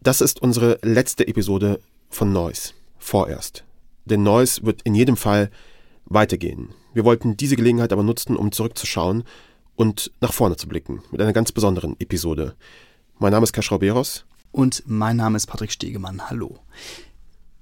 Das ist unsere letzte Episode von Noise. Vorerst. Denn Noise wird in jedem Fall weitergehen. Wir wollten diese Gelegenheit aber nutzen, um zurückzuschauen und nach vorne zu blicken mit einer ganz besonderen Episode. Mein Name ist Kaschrau Beros. Und mein Name ist Patrick Stegemann. Hallo.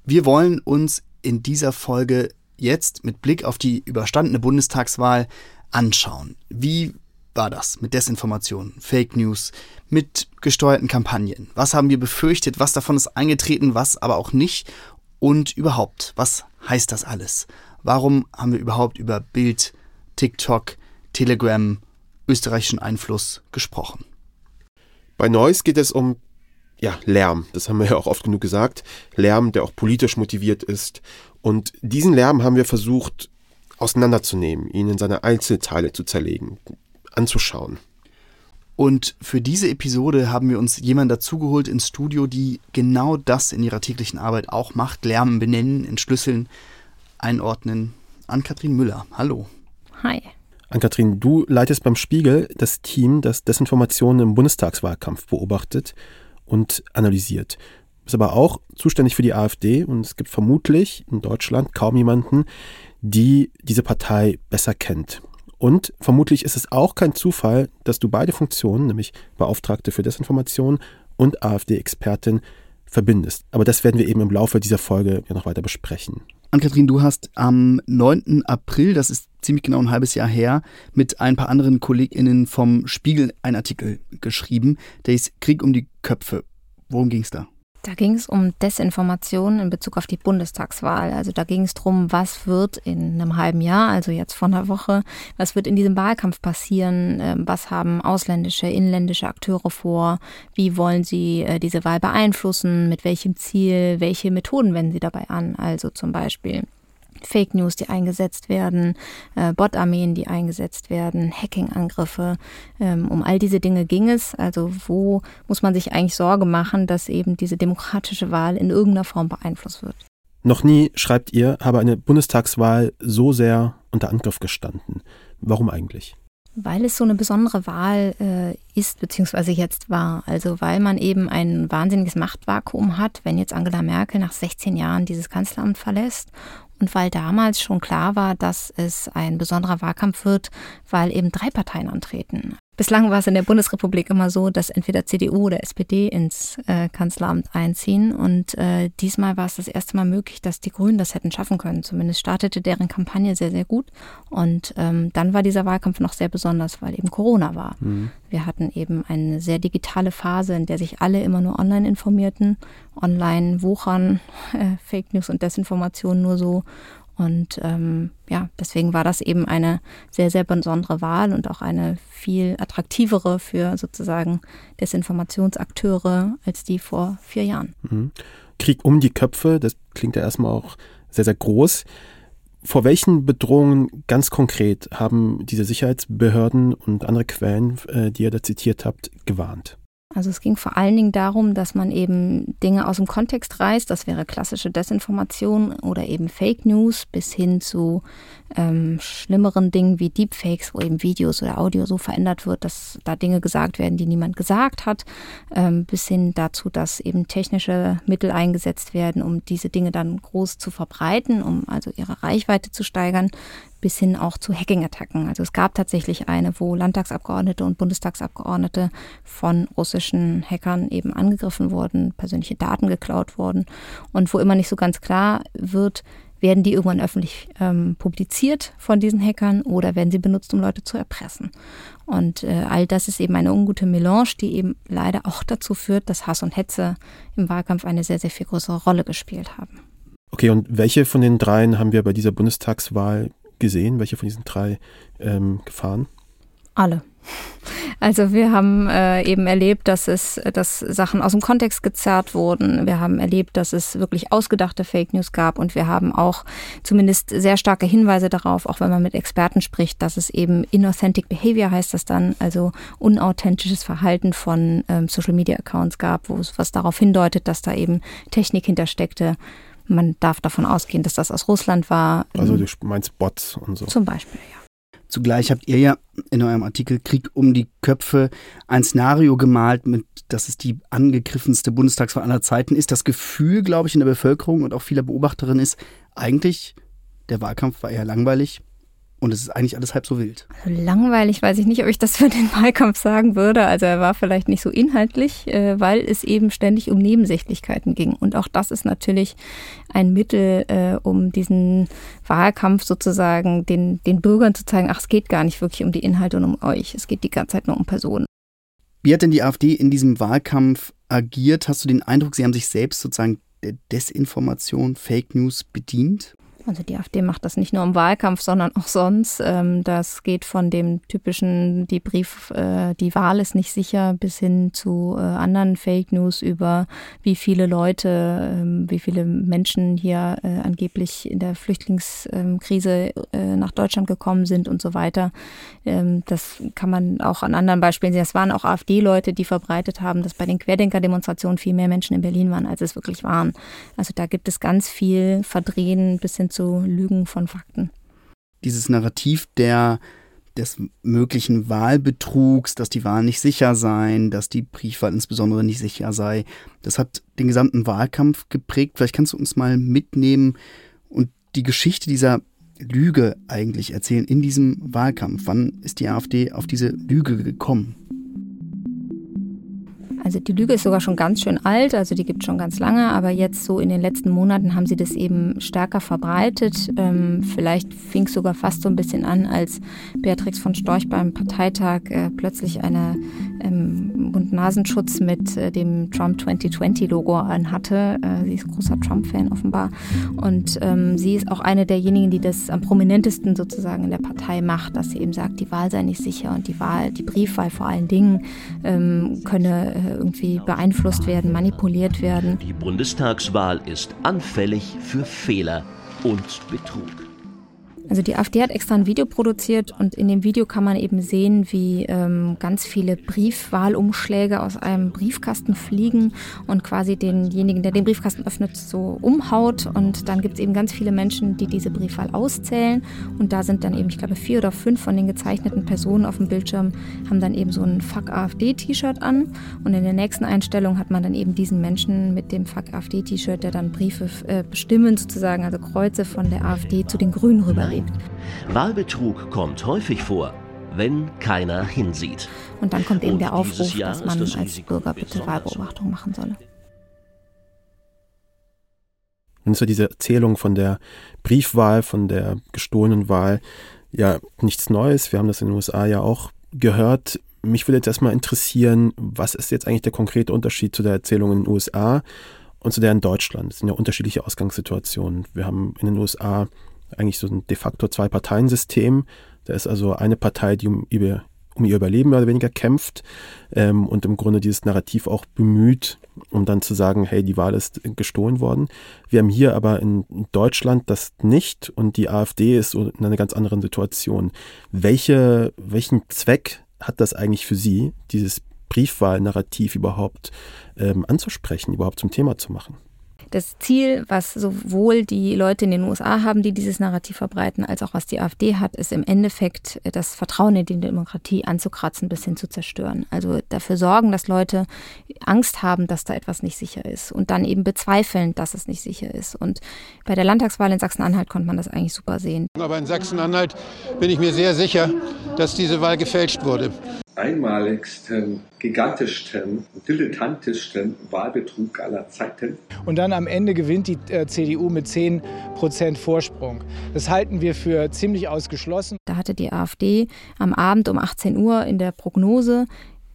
Wir wollen uns in dieser Folge jetzt mit Blick auf die überstandene Bundestagswahl anschauen. Wie war das mit Desinformation, Fake News, mit gesteuerten Kampagnen? Was haben wir befürchtet? Was davon ist eingetreten? Was aber auch nicht? Und überhaupt, was heißt das alles? Warum haben wir überhaupt über Bild, TikTok, Telegram, österreichischen Einfluss gesprochen. Bei Neuss geht es um ja, Lärm, das haben wir ja auch oft genug gesagt. Lärm, der auch politisch motiviert ist. Und diesen Lärm haben wir versucht auseinanderzunehmen, ihn in seine Einzelteile zu zerlegen, anzuschauen. Und für diese Episode haben wir uns jemanden dazugeholt ins Studio, die genau das in ihrer täglichen Arbeit auch macht. Lärm benennen, entschlüsseln, einordnen. Ann-Kathrin Müller, hallo. Hi. Ann-Kathrin, du leitest beim Spiegel das Team, das Desinformationen im Bundestagswahlkampf beobachtet und analysiert. Du bist aber auch zuständig für die AfD und es gibt vermutlich in Deutschland kaum jemanden, die diese Partei besser kennt. Und vermutlich ist es auch kein Zufall, dass du beide Funktionen, nämlich Beauftragte für Desinformation und AfD-Expertin, verbindest. Aber das werden wir eben im Laufe dieser Folge ja noch weiter besprechen. Ann-Kathrin, du hast am 9. April, das ist ziemlich genau ein halbes Jahr her, mit ein paar anderen KollegInnen vom Spiegel einen Artikel geschrieben, der hieß Krieg um die Köpfe. Worum ging es da? Da ging es um Desinformation in Bezug auf die Bundestagswahl. Also da ging es darum, was wird in einem halben Jahr, also jetzt vor einer Woche, was wird in diesem Wahlkampf passieren, ähm, was haben ausländische, inländische Akteure vor, wie wollen sie äh, diese Wahl beeinflussen, mit welchem Ziel, welche Methoden wenden sie dabei an. Also zum Beispiel Fake News, die eingesetzt werden, äh, Bot-Armeen, die eingesetzt werden, Hacking-Angriffe. Ähm, um all diese Dinge ging es. Also wo muss man sich eigentlich Sorge machen, dass eben diese demokratische Wahl in irgendeiner Form beeinflusst wird? Noch nie, schreibt ihr, habe eine Bundestagswahl so sehr unter Angriff gestanden. Warum eigentlich? Weil es so eine besondere Wahl äh, ist, beziehungsweise jetzt war. Also weil man eben ein wahnsinniges Machtvakuum hat, wenn jetzt Angela Merkel nach 16 Jahren dieses Kanzleramt verlässt und weil damals schon klar war, dass es ein besonderer Wahlkampf wird, weil eben drei Parteien antreten. Bislang war es in der Bundesrepublik immer so, dass entweder CDU oder SPD ins äh, Kanzleramt einziehen. Und äh, diesmal war es das erste Mal möglich, dass die Grünen das hätten schaffen können. Zumindest startete deren Kampagne sehr, sehr gut. Und ähm, dann war dieser Wahlkampf noch sehr besonders, weil eben Corona war. Mhm. Wir hatten eben eine sehr digitale Phase, in der sich alle immer nur online informierten. Online wuchern äh, Fake News und Desinformation nur so. Und ähm, ja, deswegen war das eben eine sehr, sehr besondere Wahl und auch eine viel attraktivere für sozusagen Desinformationsakteure als die vor vier Jahren. Mhm. Krieg um die Köpfe, das klingt ja erstmal auch sehr, sehr groß. Vor welchen Bedrohungen ganz konkret haben diese Sicherheitsbehörden und andere Quellen, äh, die ihr da zitiert habt, gewarnt? Also es ging vor allen Dingen darum, dass man eben Dinge aus dem Kontext reißt. Das wäre klassische Desinformation oder eben Fake News bis hin zu ähm, schlimmeren Dingen wie Deepfakes, wo eben Videos oder Audio so verändert wird, dass da Dinge gesagt werden, die niemand gesagt hat, ähm, bis hin dazu, dass eben technische Mittel eingesetzt werden, um diese Dinge dann groß zu verbreiten, um also ihre Reichweite zu steigern bis hin auch zu Hacking-Attacken. Also es gab tatsächlich eine, wo Landtagsabgeordnete und Bundestagsabgeordnete von russischen Hackern eben angegriffen wurden, persönliche Daten geklaut wurden und wo immer nicht so ganz klar wird, werden die irgendwann öffentlich ähm, publiziert von diesen Hackern oder werden sie benutzt, um Leute zu erpressen? Und äh, all das ist eben eine ungute Melange, die eben leider auch dazu führt, dass Hass und Hetze im Wahlkampf eine sehr, sehr viel größere Rolle gespielt haben. Okay, und welche von den dreien haben wir bei dieser Bundestagswahl gesehen? Welche von diesen drei ähm, Gefahren? Alle. Also wir haben äh, eben erlebt, dass es, dass Sachen aus dem Kontext gezerrt wurden. Wir haben erlebt, dass es wirklich ausgedachte Fake News gab und wir haben auch zumindest sehr starke Hinweise darauf, auch wenn man mit Experten spricht, dass es eben inauthentic behavior heißt das dann, also unauthentisches Verhalten von ähm, Social Media Accounts gab, wo es was darauf hindeutet, dass da eben Technik hintersteckte, man darf davon ausgehen, dass das aus Russland war. Also du meinst Bots und so. Zum Beispiel, ja. Zugleich habt ihr ja in eurem Artikel Krieg um die Köpfe ein Szenario gemalt, mit, dass es die angegriffenste Bundestagswahl aller Zeiten ist. Das Gefühl, glaube ich, in der Bevölkerung und auch vieler Beobachterinnen ist, eigentlich, der Wahlkampf war eher langweilig. Und es ist eigentlich alles halb so wild. Also langweilig weiß ich nicht, ob ich das für den Wahlkampf sagen würde. Also er war vielleicht nicht so inhaltlich, äh, weil es eben ständig um Nebensächlichkeiten ging. Und auch das ist natürlich ein Mittel, äh, um diesen Wahlkampf sozusagen den, den Bürgern zu zeigen, ach, es geht gar nicht wirklich um die Inhalte und um euch. Es geht die ganze Zeit nur um Personen. Wie hat denn die AfD in diesem Wahlkampf agiert? Hast du den Eindruck, sie haben sich selbst sozusagen der Desinformation, Fake News bedient? Also die AfD macht das nicht nur im Wahlkampf, sondern auch sonst. Ähm, das geht von dem typischen, die Brief, äh, die Wahl ist nicht sicher, bis hin zu äh, anderen Fake News über wie viele Leute, ähm, wie viele Menschen hier äh, angeblich in der Flüchtlingskrise nach Deutschland gekommen sind und so weiter. Ähm, das kann man auch an anderen Beispielen sehen. Es waren auch AfD-Leute, die verbreitet haben, dass bei den Querdenker-Demonstrationen viel mehr Menschen in Berlin waren, als es wirklich waren. Also da gibt es ganz viel Verdrehen bis hin zu zu Lügen von Fakten. Dieses Narrativ der des möglichen Wahlbetrugs, dass die Wahlen nicht sicher seien, dass die Briefwahl insbesondere nicht sicher sei. Das hat den gesamten Wahlkampf geprägt. Vielleicht kannst du uns mal mitnehmen und die Geschichte dieser Lüge eigentlich erzählen in diesem Wahlkampf. Wann ist die AfD auf diese Lüge gekommen? Also die Lüge ist sogar schon ganz schön alt, also die gibt es schon ganz lange, aber jetzt so in den letzten Monaten haben sie das eben stärker verbreitet. Ähm, vielleicht fing es sogar fast so ein bisschen an, als Beatrix von Storch beim Parteitag äh, plötzlich eine ähm, Mund-Nasenschutz mit äh, dem Trump 2020-Logo anhatte. Äh, sie ist großer Trump-Fan offenbar. Und ähm, sie ist auch eine derjenigen, die das am prominentesten sozusagen in der Partei macht, dass sie eben sagt, die Wahl sei nicht sicher und die Wahl, die Briefwahl vor allen Dingen ähm, könne äh, irgendwie beeinflusst werden, manipuliert werden. Die Bundestagswahl ist anfällig für Fehler und Betrug. Also die AfD hat extra ein Video produziert und in dem Video kann man eben sehen, wie ähm, ganz viele Briefwahlumschläge aus einem Briefkasten fliegen und quasi denjenigen, der den Briefkasten öffnet, so umhaut. Und dann gibt es eben ganz viele Menschen, die diese Briefwahl auszählen. Und da sind dann eben, ich glaube, vier oder fünf von den gezeichneten Personen auf dem Bildschirm, haben dann eben so ein Fuck AfD-T-Shirt an. Und in der nächsten Einstellung hat man dann eben diesen Menschen mit dem Fuck AfD-T-Shirt, der dann Briefe äh, bestimmen, sozusagen, also Kreuze von der AfD zu den Grünen rüberlegt erlebt. Wahlbetrug kommt häufig vor, wenn keiner hinsieht. Und dann kommt eben der Aufruf, dass man das als Bürger bitte Wahlbeobachtung machen solle. Und so diese Erzählung von der Briefwahl, von der gestohlenen Wahl, ja, nichts Neues. Wir haben das in den USA ja auch gehört. Mich würde jetzt erstmal interessieren, was ist jetzt eigentlich der konkrete Unterschied zu der Erzählung in den USA und zu der in Deutschland? Es sind ja unterschiedliche Ausgangssituationen. Wir haben in den USA eigentlich so ein de facto Zwei-Parteien-System. Da ist also eine Partei, die um ihr, um ihr Überleben mehr oder weniger kämpft ähm, und im Grunde dieses Narrativ auch bemüht, um dann zu sagen, hey, die Wahl ist gestohlen worden. Wir haben hier aber in Deutschland das nicht und die AfD ist in einer ganz anderen Situation. Welche, welchen Zweck hat das eigentlich für Sie, dieses Briefwahlnarrativ überhaupt ähm, anzusprechen, überhaupt zum Thema zu machen? Das Ziel, was sowohl die Leute in den USA haben, die dieses Narrativ verbreiten, als auch was die AfD hat, ist im Endeffekt das Vertrauen in die Demokratie anzukratzen bis hin zu zerstören. Also dafür sorgen, dass Leute Angst haben, dass da etwas nicht sicher ist und dann eben bezweifeln, dass es nicht sicher ist. Und bei der Landtagswahl in Sachsen-Anhalt konnte man das eigentlich super sehen. Aber in Sachsen-Anhalt bin ich mir sehr sicher, dass diese Wahl gefälscht wurde einmaligsten, gigantischsten, dilettantischsten Wahlbetrug aller Zeiten. Und dann am Ende gewinnt die äh, CDU mit 10 Prozent Vorsprung. Das halten wir für ziemlich ausgeschlossen. Da hatte die AfD am Abend um 18 Uhr in der Prognose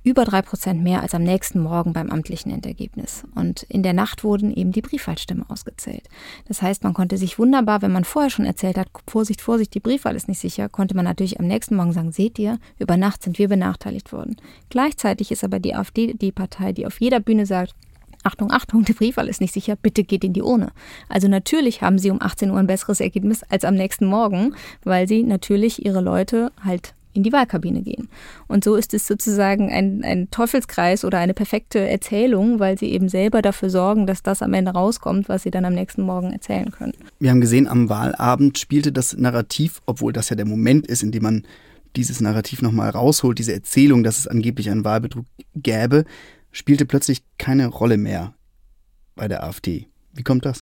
über drei Prozent mehr als am nächsten Morgen beim amtlichen Endergebnis. Und in der Nacht wurden eben die Briefwahlstimmen ausgezählt. Das heißt, man konnte sich wunderbar, wenn man vorher schon erzählt hat, Vorsicht, Vorsicht, die Briefwahl ist nicht sicher, konnte man natürlich am nächsten Morgen sagen, seht ihr, über Nacht sind wir benachteiligt worden. Gleichzeitig ist aber die AfD die Partei, die auf jeder Bühne sagt, Achtung, Achtung, die Briefwahl ist nicht sicher, bitte geht in die Urne. Also natürlich haben sie um 18 Uhr ein besseres Ergebnis als am nächsten Morgen, weil sie natürlich ihre Leute halt in die Wahlkabine gehen. Und so ist es sozusagen ein, ein Teufelskreis oder eine perfekte Erzählung, weil sie eben selber dafür sorgen, dass das am Ende rauskommt, was sie dann am nächsten Morgen erzählen können. Wir haben gesehen, am Wahlabend spielte das Narrativ, obwohl das ja der Moment ist, in dem man dieses Narrativ nochmal rausholt, diese Erzählung, dass es angeblich einen Wahlbetrug gäbe, spielte plötzlich keine Rolle mehr bei der AfD. Wie kommt das?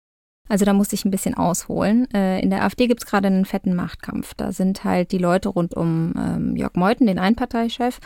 Also da muss ich ein bisschen ausholen. Äh, in der AfD gibt es gerade einen fetten Machtkampf. Da sind halt die Leute rund um ähm, Jörg Meuthen, den Einparteichef,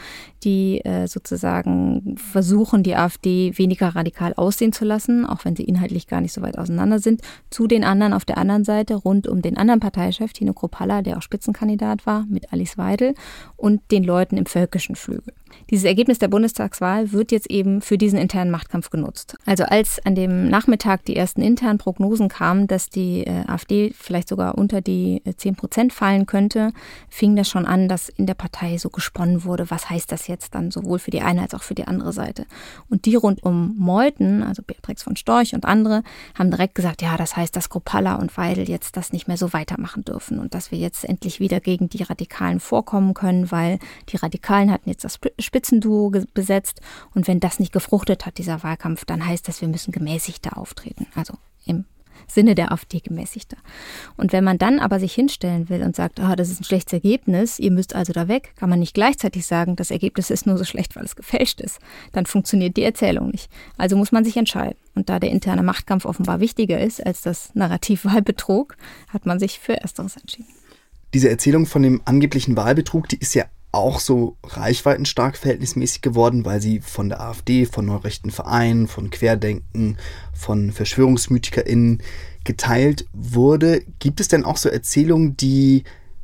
die äh, sozusagen versuchen, die AfD weniger radikal aussehen zu lassen, auch wenn sie inhaltlich gar nicht so weit auseinander sind, zu den anderen auf der anderen Seite, rund um den anderen Parteichef, Tino Kropalla, der auch Spitzenkandidat war, mit Alice Weidel und den Leuten im völkischen Flügel. Dieses Ergebnis der Bundestagswahl wird jetzt eben für diesen internen Machtkampf genutzt. Also als an dem Nachmittag die ersten internen Prognosen kamen, dass die äh, AfD vielleicht sogar unter die äh, 10 Prozent fallen könnte, fing das schon an, dass in der Partei so gesponnen wurde, was heißt das jetzt dann sowohl für die eine als auch für die andere Seite. Und die rund um Meuthen, also Beatrix von Storch und andere, haben direkt gesagt, ja, das heißt, dass Kropalla und Weidel jetzt das nicht mehr so weitermachen dürfen und dass wir jetzt endlich wieder gegen die Radikalen vorkommen können, weil die Radikalen hatten jetzt das Spitzenduo besetzt. Und wenn das nicht gefruchtet hat, dieser Wahlkampf, dann heißt das, wir müssen gemäßigter auftreten. Also im Sinne der AfD gemäßigter. Und wenn man dann aber sich hinstellen will und sagt, ah, das ist ein schlechtes Ergebnis, ihr müsst also da weg, kann man nicht gleichzeitig sagen, das Ergebnis ist nur so schlecht, weil es gefälscht ist. Dann funktioniert die Erzählung nicht. Also muss man sich entscheiden. Und da der interne Machtkampf offenbar wichtiger ist als das Narrativ Wahlbetrug, hat man sich für Ersteres entschieden. Diese Erzählung von dem angeblichen Wahlbetrug, die ist ja auch so reichweitenstark verhältnismäßig geworden, weil sie von der AfD, von neurechten Vereinen, von Querdenken, von VerschwörungsmythikerInnen geteilt wurde. Gibt es denn auch so Erzählungen, die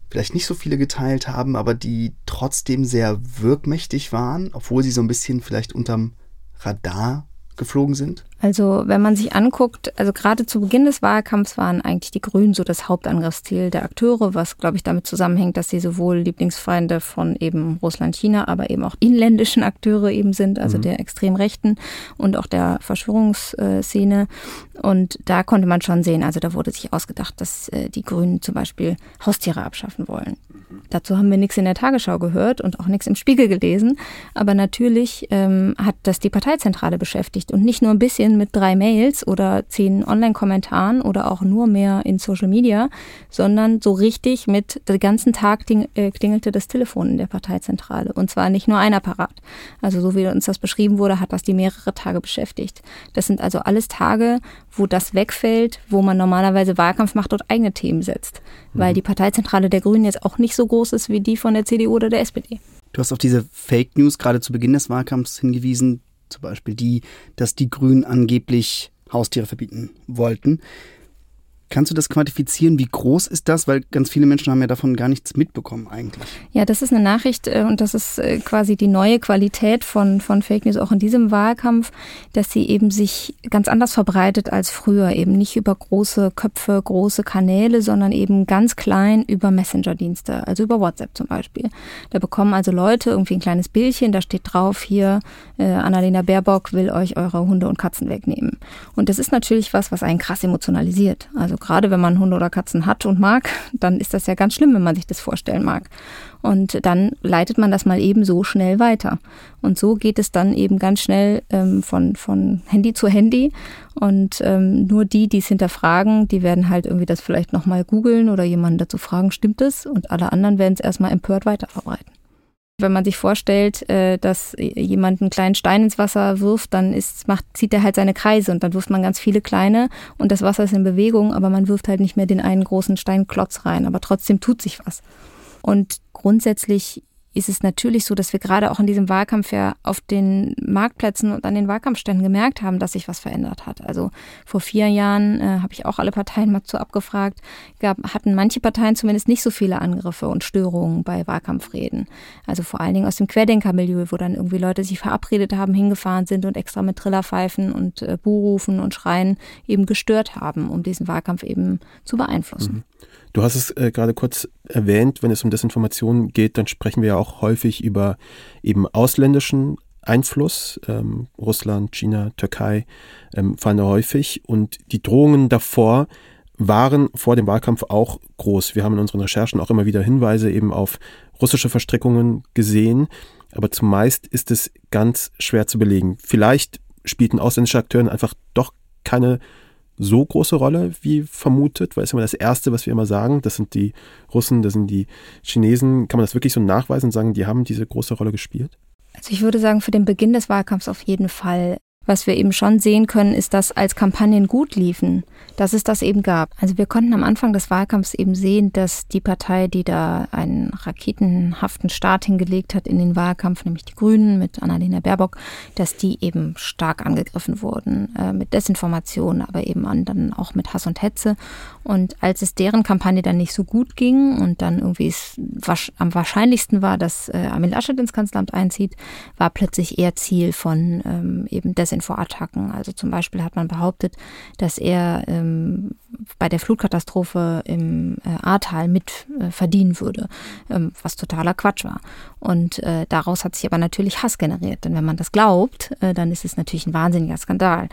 vielleicht nicht so viele geteilt haben, aber die trotzdem sehr wirkmächtig waren, obwohl sie so ein bisschen vielleicht unterm Radar geflogen sind? Also wenn man sich anguckt, also gerade zu Beginn des Wahlkampfs waren eigentlich die Grünen so das Hauptangriffsziel der Akteure, was glaube ich damit zusammenhängt, dass sie sowohl Lieblingsfeinde von eben Russland, China, aber eben auch inländischen Akteure eben sind, also mhm. der extrem Rechten und auch der Verschwörungsszene. Und da konnte man schon sehen, also da wurde sich ausgedacht, dass äh, die Grünen zum Beispiel Haustiere abschaffen wollen. Dazu haben wir nichts in der Tagesschau gehört und auch nichts im Spiegel gelesen. Aber natürlich ähm, hat das die Parteizentrale beschäftigt und nicht nur ein bisschen mit drei Mails oder zehn Online-Kommentaren oder auch nur mehr in Social Media, sondern so richtig mit den ganzen Tag äh, klingelte das Telefon in der Parteizentrale. Und zwar nicht nur ein Apparat. Also so wie uns das beschrieben wurde, hat das die mehrere Tage beschäftigt. Das sind also alles Tage, wo das wegfällt, wo man normalerweise Wahlkampf macht und eigene Themen setzt. Weil mhm. die Parteizentrale der Grünen jetzt auch nicht so groß ist wie die von der CDU oder der SPD. Du hast auf diese Fake News gerade zu Beginn des Wahlkampfs hingewiesen, zum Beispiel die, dass die Grünen angeblich Haustiere verbieten wollten. Kannst du das quantifizieren? Wie groß ist das? Weil ganz viele Menschen haben ja davon gar nichts mitbekommen eigentlich. Ja, das ist eine Nachricht äh, und das ist äh, quasi die neue Qualität von, von Fake News auch in diesem Wahlkampf, dass sie eben sich ganz anders verbreitet als früher. Eben nicht über große Köpfe, große Kanäle, sondern eben ganz klein über Messenger-Dienste, also über WhatsApp zum Beispiel. Da bekommen also Leute irgendwie ein kleines Bildchen, da steht drauf, hier, äh, Annalena Baerbock will euch eure Hunde und Katzen wegnehmen. Und das ist natürlich was, was einen krass emotionalisiert. Also gerade wenn man Hunde oder Katzen hat und mag, dann ist das ja ganz schlimm, wenn man sich das vorstellen mag. Und dann leitet man das mal eben so schnell weiter. Und so geht es dann eben ganz schnell ähm, von, von Handy zu Handy. Und ähm, nur die, die es hinterfragen, die werden halt irgendwie das vielleicht nochmal googeln oder jemanden dazu fragen, stimmt es? Und alle anderen werden es erstmal empört weiterverbreiten. Wenn man sich vorstellt, äh, dass jemand einen kleinen Stein ins Wasser wirft, dann ist, macht, zieht er halt seine Kreise und dann wirft man ganz viele kleine und das Wasser ist in Bewegung, aber man wirft halt nicht mehr den einen großen Steinklotz rein, aber trotzdem tut sich was. Und grundsätzlich ist es natürlich so, dass wir gerade auch in diesem Wahlkampf ja auf den Marktplätzen und an den Wahlkampfständen gemerkt haben, dass sich was verändert hat. Also vor vier Jahren äh, habe ich auch alle Parteien mal zu abgefragt, gab, hatten manche Parteien zumindest nicht so viele Angriffe und Störungen bei Wahlkampfreden. Also vor allen Dingen aus dem Querdenkermilieu, wo dann irgendwie Leute sich verabredet haben, hingefahren sind und extra mit Trillerpfeifen und äh, Buhrufen und Schreien eben gestört haben, um diesen Wahlkampf eben zu beeinflussen. Mhm. Du hast es äh, gerade kurz erwähnt, wenn es um Desinformation geht, dann sprechen wir ja auch häufig über eben ausländischen Einfluss. Ähm, Russland, China, Türkei ähm, fallen da häufig. Und die Drohungen davor waren vor dem Wahlkampf auch groß. Wir haben in unseren Recherchen auch immer wieder Hinweise eben auf russische Verstrickungen gesehen. Aber zumeist ist es ganz schwer zu belegen. Vielleicht spielten ausländische Akteure einfach doch keine so große Rolle wie vermutet? Weil es immer das Erste, was wir immer sagen, das sind die Russen, das sind die Chinesen. Kann man das wirklich so nachweisen und sagen, die haben diese große Rolle gespielt? Also ich würde sagen, für den Beginn des Wahlkampfs auf jeden Fall. Was wir eben schon sehen können, ist, dass als Kampagnen gut liefen, dass es das eben gab. Also wir konnten am Anfang des Wahlkampfs eben sehen, dass die Partei, die da einen raketenhaften Start hingelegt hat in den Wahlkampf, nämlich die Grünen mit Annalena Baerbock, dass die eben stark angegriffen wurden äh, mit Desinformation, aber eben dann auch mit Hass und Hetze. Und als es deren Kampagne dann nicht so gut ging und dann irgendwie es am wahrscheinlichsten war, dass äh, Armin Laschet ins Kanzleramt einzieht, war plötzlich eher Ziel von ähm, eben Desinfo-Attacken. Also zum Beispiel hat man behauptet, dass er ähm, bei der Flutkatastrophe im äh, Ahrtal mit äh, verdienen würde, ähm, was totaler Quatsch war. Und äh, daraus hat sich aber natürlich Hass generiert. Denn wenn man das glaubt, äh, dann ist es natürlich ein wahnsinniger Skandal.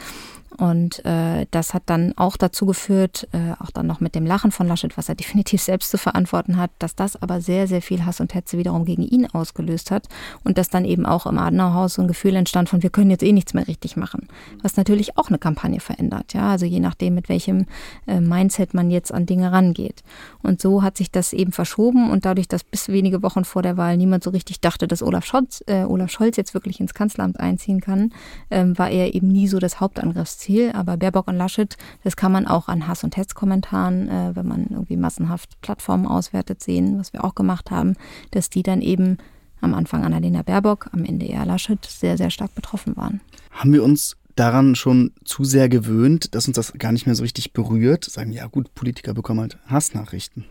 Und äh, das hat dann auch dazu geführt, äh, auch dann noch mit dem Lachen von Laschet, was er definitiv selbst zu verantworten hat, dass das aber sehr, sehr viel Hass und Hetze wiederum gegen ihn ausgelöst hat und dass dann eben auch im Adenauerhaus so ein Gefühl entstand von, wir können jetzt eh nichts mehr richtig machen. Was natürlich auch eine Kampagne verändert, ja, also je nachdem, mit welchem äh, Mindset man jetzt an Dinge rangeht. Und so hat sich das eben verschoben und dadurch, dass bis wenige Wochen vor der Wahl niemand so richtig dachte, dass Olaf Scholz, äh, Olaf Scholz jetzt wirklich ins Kanzleramt einziehen kann, ähm, war er eben nie so das Hauptangriffsziel Ziel, aber Baerbock und Laschet, das kann man auch an Hass- und Hetzkommentaren, äh, wenn man irgendwie massenhaft Plattformen auswertet, sehen, was wir auch gemacht haben, dass die dann eben am Anfang Annalena Baerbock, am Ende eher Laschet sehr, sehr stark betroffen waren. Haben wir uns daran schon zu sehr gewöhnt, dass uns das gar nicht mehr so richtig berührt? Sagen, ja gut, Politiker bekommen halt Hassnachrichten.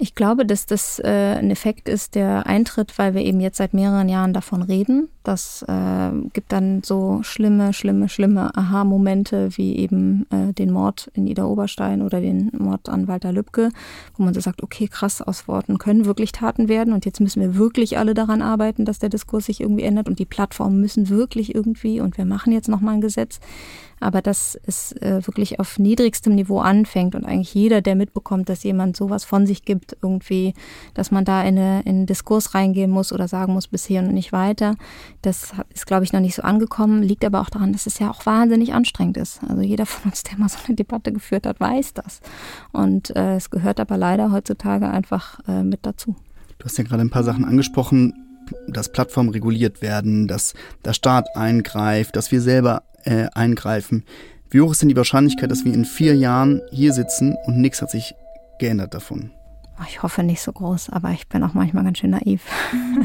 Ich glaube, dass das äh, ein Effekt ist, der eintritt, weil wir eben jetzt seit mehreren Jahren davon reden. Das äh, gibt dann so schlimme, schlimme, schlimme Aha-Momente wie eben äh, den Mord in Ida Oberstein oder den Mord an Walter Lübcke, wo man so sagt, okay, krass, aus Worten können wirklich Taten werden und jetzt müssen wir wirklich alle daran arbeiten, dass der Diskurs sich irgendwie ändert und die Plattformen müssen wirklich irgendwie und wir machen jetzt nochmal ein Gesetz. Aber dass es äh, wirklich auf niedrigstem Niveau anfängt und eigentlich jeder, der mitbekommt, dass jemand sowas von sich gibt, irgendwie, dass man da in, eine, in einen Diskurs reingehen muss oder sagen muss, bis hier und nicht weiter, das ist, glaube ich, noch nicht so angekommen, liegt aber auch daran, dass es ja auch wahnsinnig anstrengend ist. Also jeder von uns, der mal so eine Debatte geführt hat, weiß das. Und äh, es gehört aber leider heutzutage einfach äh, mit dazu. Du hast ja gerade ein paar Sachen angesprochen, dass Plattformen reguliert werden, dass der Staat eingreift, dass wir selber äh, eingreifen. Wie hoch ist denn die Wahrscheinlichkeit, dass wir in vier Jahren hier sitzen und nichts hat sich geändert davon? Ich hoffe nicht so groß, aber ich bin auch manchmal ganz schön naiv.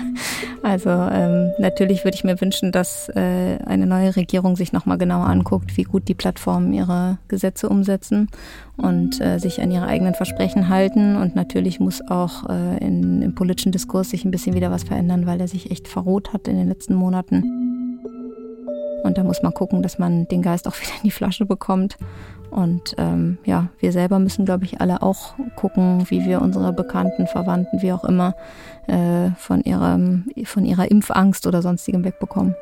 also ähm, natürlich würde ich mir wünschen, dass äh, eine neue Regierung sich nochmal genauer anguckt, wie gut die Plattformen ihre Gesetze umsetzen und äh, sich an ihre eigenen Versprechen halten. Und natürlich muss auch äh, in, im politischen Diskurs sich ein bisschen wieder was verändern, weil er sich echt verroht hat in den letzten Monaten. Und da muss man gucken, dass man den Geist auch wieder in die Flasche bekommt. Und ähm, ja, wir selber müssen, glaube ich, alle auch gucken, wie wir unsere Bekannten, Verwandten, wie auch immer, äh, von, ihrem, von ihrer Impfangst oder sonstigem wegbekommen.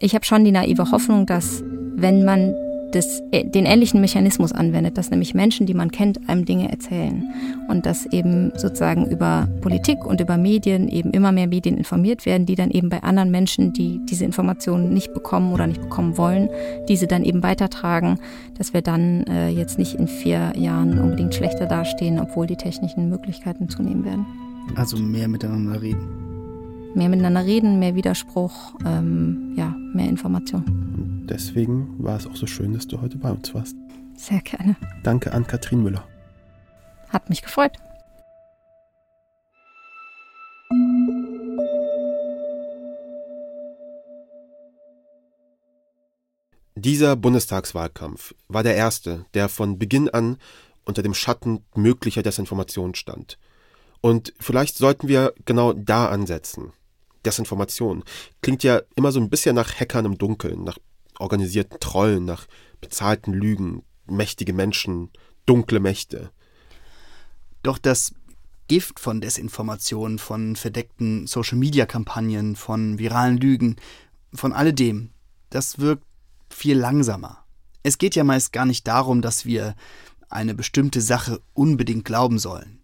Ich habe schon die naive Hoffnung, dass wenn man das, äh, den ähnlichen Mechanismus anwendet, dass nämlich Menschen, die man kennt, einem Dinge erzählen und dass eben sozusagen über Politik und über Medien eben immer mehr Medien informiert werden, die dann eben bei anderen Menschen, die diese Informationen nicht bekommen oder nicht bekommen wollen, diese dann eben weitertragen, dass wir dann äh, jetzt nicht in vier Jahren unbedingt schlechter dastehen, obwohl die technischen Möglichkeiten zunehmen werden. Also mehr miteinander reden. Mehr miteinander reden, mehr Widerspruch, ähm, ja, mehr Information deswegen war es auch so schön, dass du heute bei uns warst. Sehr gerne. Danke an Katrin Müller. Hat mich gefreut. Dieser Bundestagswahlkampf war der erste, der von Beginn an unter dem Schatten möglicher Desinformation stand. Und vielleicht sollten wir genau da ansetzen. Desinformation klingt ja immer so ein bisschen nach Hackern im Dunkeln, nach organisierten Trollen, nach bezahlten Lügen, mächtige Menschen, dunkle Mächte. Doch das Gift von Desinformation, von verdeckten Social-Media-Kampagnen, von viralen Lügen, von alledem, das wirkt viel langsamer. Es geht ja meist gar nicht darum, dass wir eine bestimmte Sache unbedingt glauben sollen.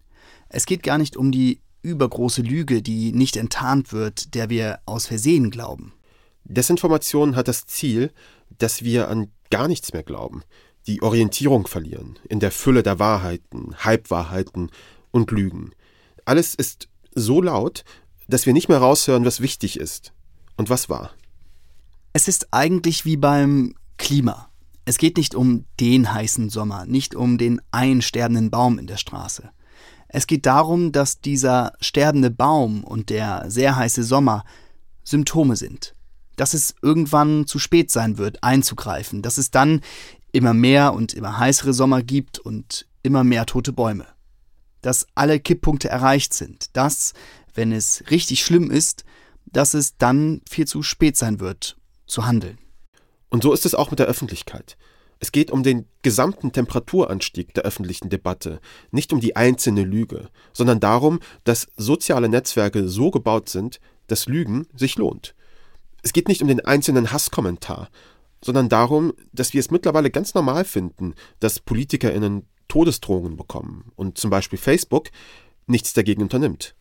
Es geht gar nicht um die übergroße Lüge, die nicht enttarnt wird, der wir aus Versehen glauben. Desinformation hat das Ziel, dass wir an gar nichts mehr glauben, die Orientierung verlieren in der Fülle der Wahrheiten, Halbwahrheiten und Lügen. Alles ist so laut, dass wir nicht mehr raushören, was wichtig ist und was wahr. Es ist eigentlich wie beim Klima. Es geht nicht um den heißen Sommer, nicht um den einen sterbenden Baum in der Straße. Es geht darum, dass dieser sterbende Baum und der sehr heiße Sommer Symptome sind. Dass es irgendwann zu spät sein wird, einzugreifen, dass es dann immer mehr und immer heißere Sommer gibt und immer mehr tote Bäume. Dass alle Kipppunkte erreicht sind, dass, wenn es richtig schlimm ist, dass es dann viel zu spät sein wird, zu handeln. Und so ist es auch mit der Öffentlichkeit. Es geht um den gesamten Temperaturanstieg der öffentlichen Debatte, nicht um die einzelne Lüge, sondern darum, dass soziale Netzwerke so gebaut sind, dass Lügen sich lohnt. Es geht nicht um den einzelnen Hasskommentar, sondern darum, dass wir es mittlerweile ganz normal finden, dass PolitikerInnen Todesdrohungen bekommen und zum Beispiel Facebook nichts dagegen unternimmt.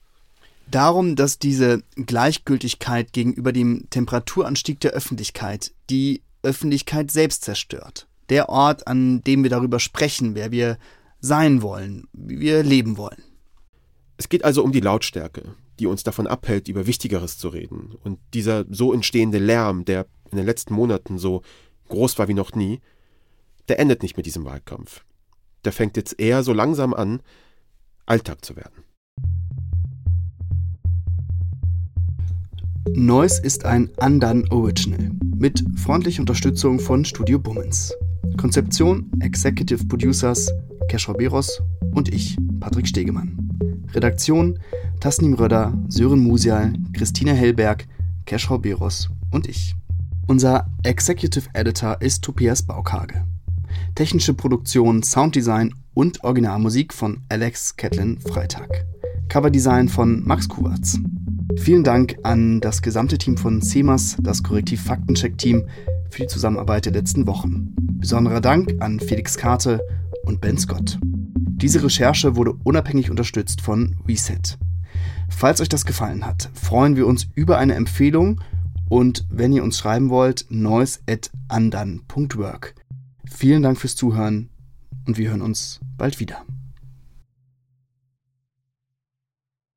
Darum, dass diese Gleichgültigkeit gegenüber dem Temperaturanstieg der Öffentlichkeit die Öffentlichkeit selbst zerstört. Der Ort, an dem wir darüber sprechen, wer wir sein wollen, wie wir leben wollen. Es geht also um die Lautstärke, die uns davon abhält, über Wichtigeres zu reden. Und dieser so entstehende Lärm, der in den letzten Monaten so groß war wie noch nie, der endet nicht mit diesem Wahlkampf. Der fängt jetzt eher so langsam an, Alltag zu werden. Noise ist ein Andan Original mit freundlicher Unterstützung von Studio Bummens. Konzeption, Executive Producers Keschrau Beros und ich, Patrick Stegemann. Redaktion Tasnim Röder, Sören Musial, Christina Hellberg, Keschrau Beros und ich. Unser Executive Editor ist Tobias Baukage. Technische Produktion, Sounddesign und Originalmusik von Alex Catlin Freitag. Coverdesign von Max Kuberts. Vielen Dank an das gesamte Team von CEMAS, das Korrektiv Faktencheck-Team, für die Zusammenarbeit der letzten Wochen. Besonderer Dank an Felix Karte und Ben Scott. Diese Recherche wurde unabhängig unterstützt von Reset. Falls euch das gefallen hat, freuen wir uns über eine Empfehlung und wenn ihr uns schreiben wollt, noise.andan.work. Vielen Dank fürs Zuhören und wir hören uns bald wieder.